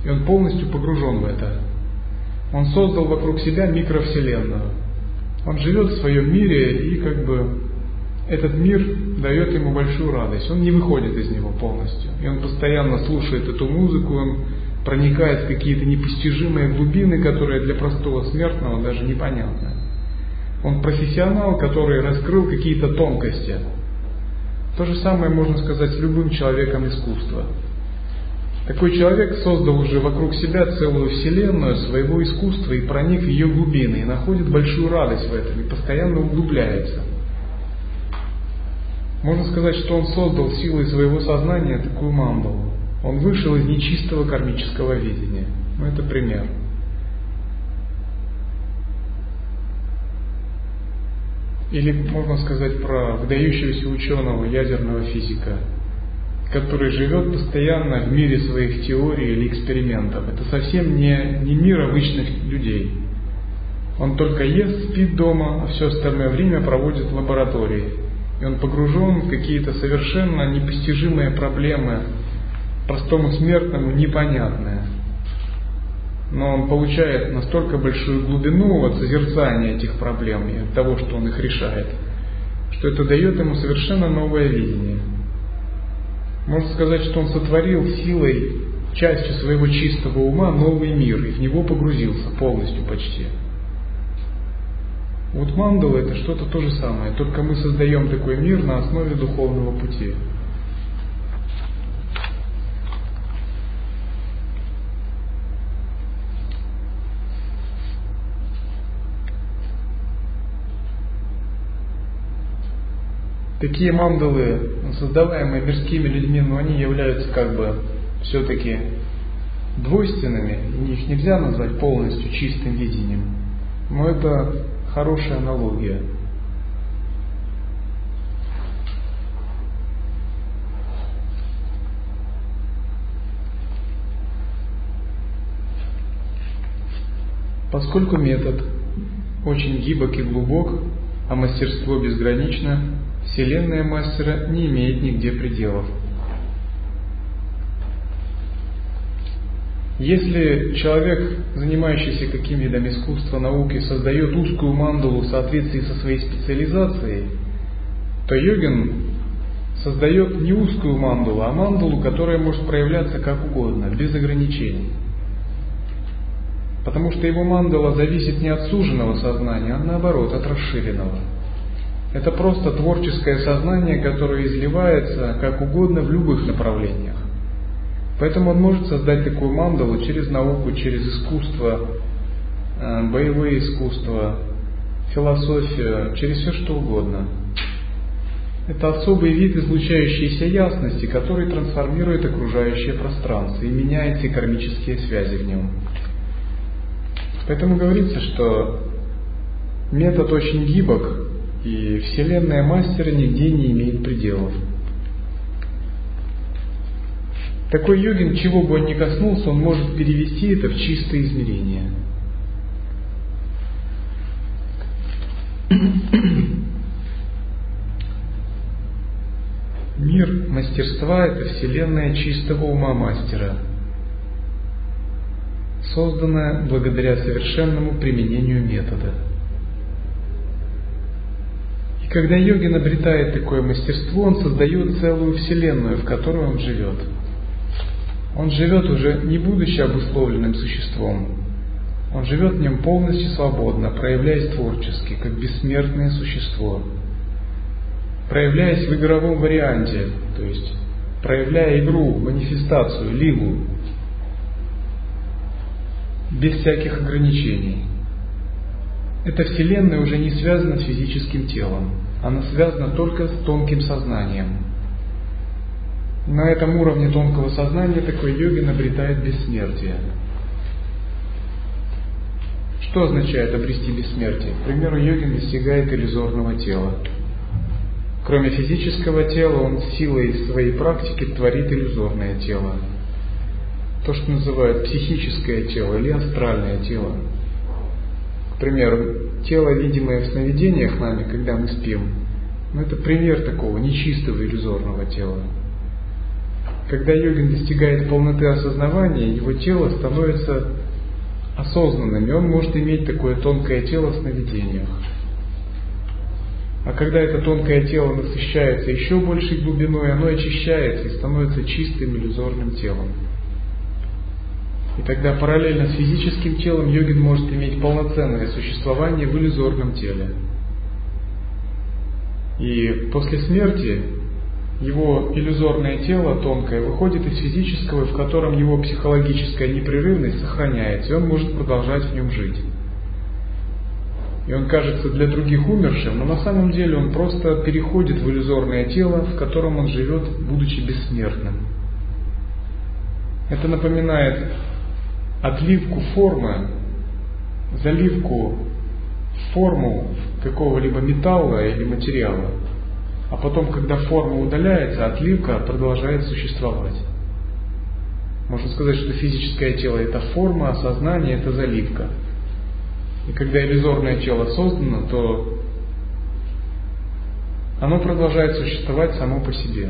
И он полностью погружен в это. Он создал вокруг себя микровселенную. Он живет в своем мире и как бы этот мир дает ему большую радость. Он не выходит из него полностью. И он постоянно слушает эту музыку, он проникает в какие-то непостижимые глубины, которые для простого смертного даже непонятны. Он профессионал, который раскрыл какие-то тонкости. То же самое можно сказать с любым человеком искусства. Такой человек создал уже вокруг себя целую вселенную своего искусства и проник в ее глубины, и находит большую радость в этом, и постоянно углубляется. Можно сказать, что он создал силой своего сознания такую мандалу. Он вышел из нечистого кармического видения. Ну, это пример. Или можно сказать про выдающегося ученого, ядерного физика, который живет постоянно в мире своих теорий или экспериментов. Это совсем не, не мир обычных людей. Он только ест, спит дома, а все остальное время проводит в лаборатории. И он погружен в какие-то совершенно непостижимые проблемы, простому смертному непонятное. Но он получает настолько большую глубину от созерцания этих проблем и от того, что он их решает, что это дает ему совершенно новое видение. Можно сказать, что он сотворил силой, частью своего чистого ума новый мир и в него погрузился полностью почти. Вот мандала это что-то то же самое, только мы создаем такой мир на основе духовного пути. Такие мандалы, создаваемые мирскими людьми, но они являются как бы все-таки двойственными, их нельзя назвать полностью чистым видением. Но это хорошая аналогия. Поскольку метод очень гибок и глубок, а мастерство безгранично, Вселенная мастера не имеет нигде пределов. Если человек, занимающийся каким видом искусства, науки, создает узкую мандалу в соответствии со своей специализацией, то йогин создает не узкую мандалу, а мандалу, которая может проявляться как угодно, без ограничений. Потому что его мандала зависит не от суженного сознания, а наоборот, от расширенного – это просто творческое сознание, которое изливается как угодно в любых направлениях. Поэтому он может создать такую мандалу через науку, через искусство, э, боевые искусства, философия, через все что угодно. Это особый вид излучающейся ясности, который трансформирует окружающее пространство и меняет все кармические связи в нем. Поэтому говорится, что метод очень гибок, и Вселенная Мастера нигде не имеет пределов. Такой йогин, чего бы он ни коснулся, он может перевести это в чистое измерение. <coughs> Мир мастерства – это вселенная чистого ума мастера, созданная благодаря совершенному применению метода. Когда йогин обретает такое мастерство, он создает целую вселенную, в которой он живет – он живет уже не будучи обусловленным существом. Он живет в нем полностью свободно, проявляясь творчески, как бессмертное существо. Проявляясь в игровом варианте, то есть проявляя игру, манифестацию, лигу, без всяких ограничений. Эта Вселенная уже не связана с физическим телом, она связана только с тонким сознанием – на этом уровне тонкого сознания такой йогин обретает бессмертие. Что означает обрести бессмертие? К примеру, йогин достигает иллюзорного тела. Кроме физического тела, он силой своей практики творит иллюзорное тело. То, что называют психическое тело или астральное тело. К примеру, тело, видимое в сновидениях нами, когда мы спим, ну, это пример такого нечистого иллюзорного тела. Когда йогин достигает полноты осознавания, его тело становится осознанным, и он может иметь такое тонкое тело в сновидениях. А когда это тонкое тело насыщается еще большей глубиной, оно очищается и становится чистым иллюзорным телом. И тогда параллельно с физическим телом йогин может иметь полноценное существование в иллюзорном теле. И после смерти его иллюзорное тело тонкое выходит из физического, в котором его психологическая непрерывность сохраняется, и он может продолжать в нем жить. И он кажется для других умершим, но на самом деле он просто переходит в иллюзорное тело, в котором он живет, будучи бессмертным. Это напоминает отливку формы, заливку форму какого-либо металла или материала – а потом, когда форма удаляется, отливка продолжает существовать. Можно сказать, что физическое тело – это форма, а сознание – это заливка. И когда иллюзорное тело создано, то оно продолжает существовать само по себе.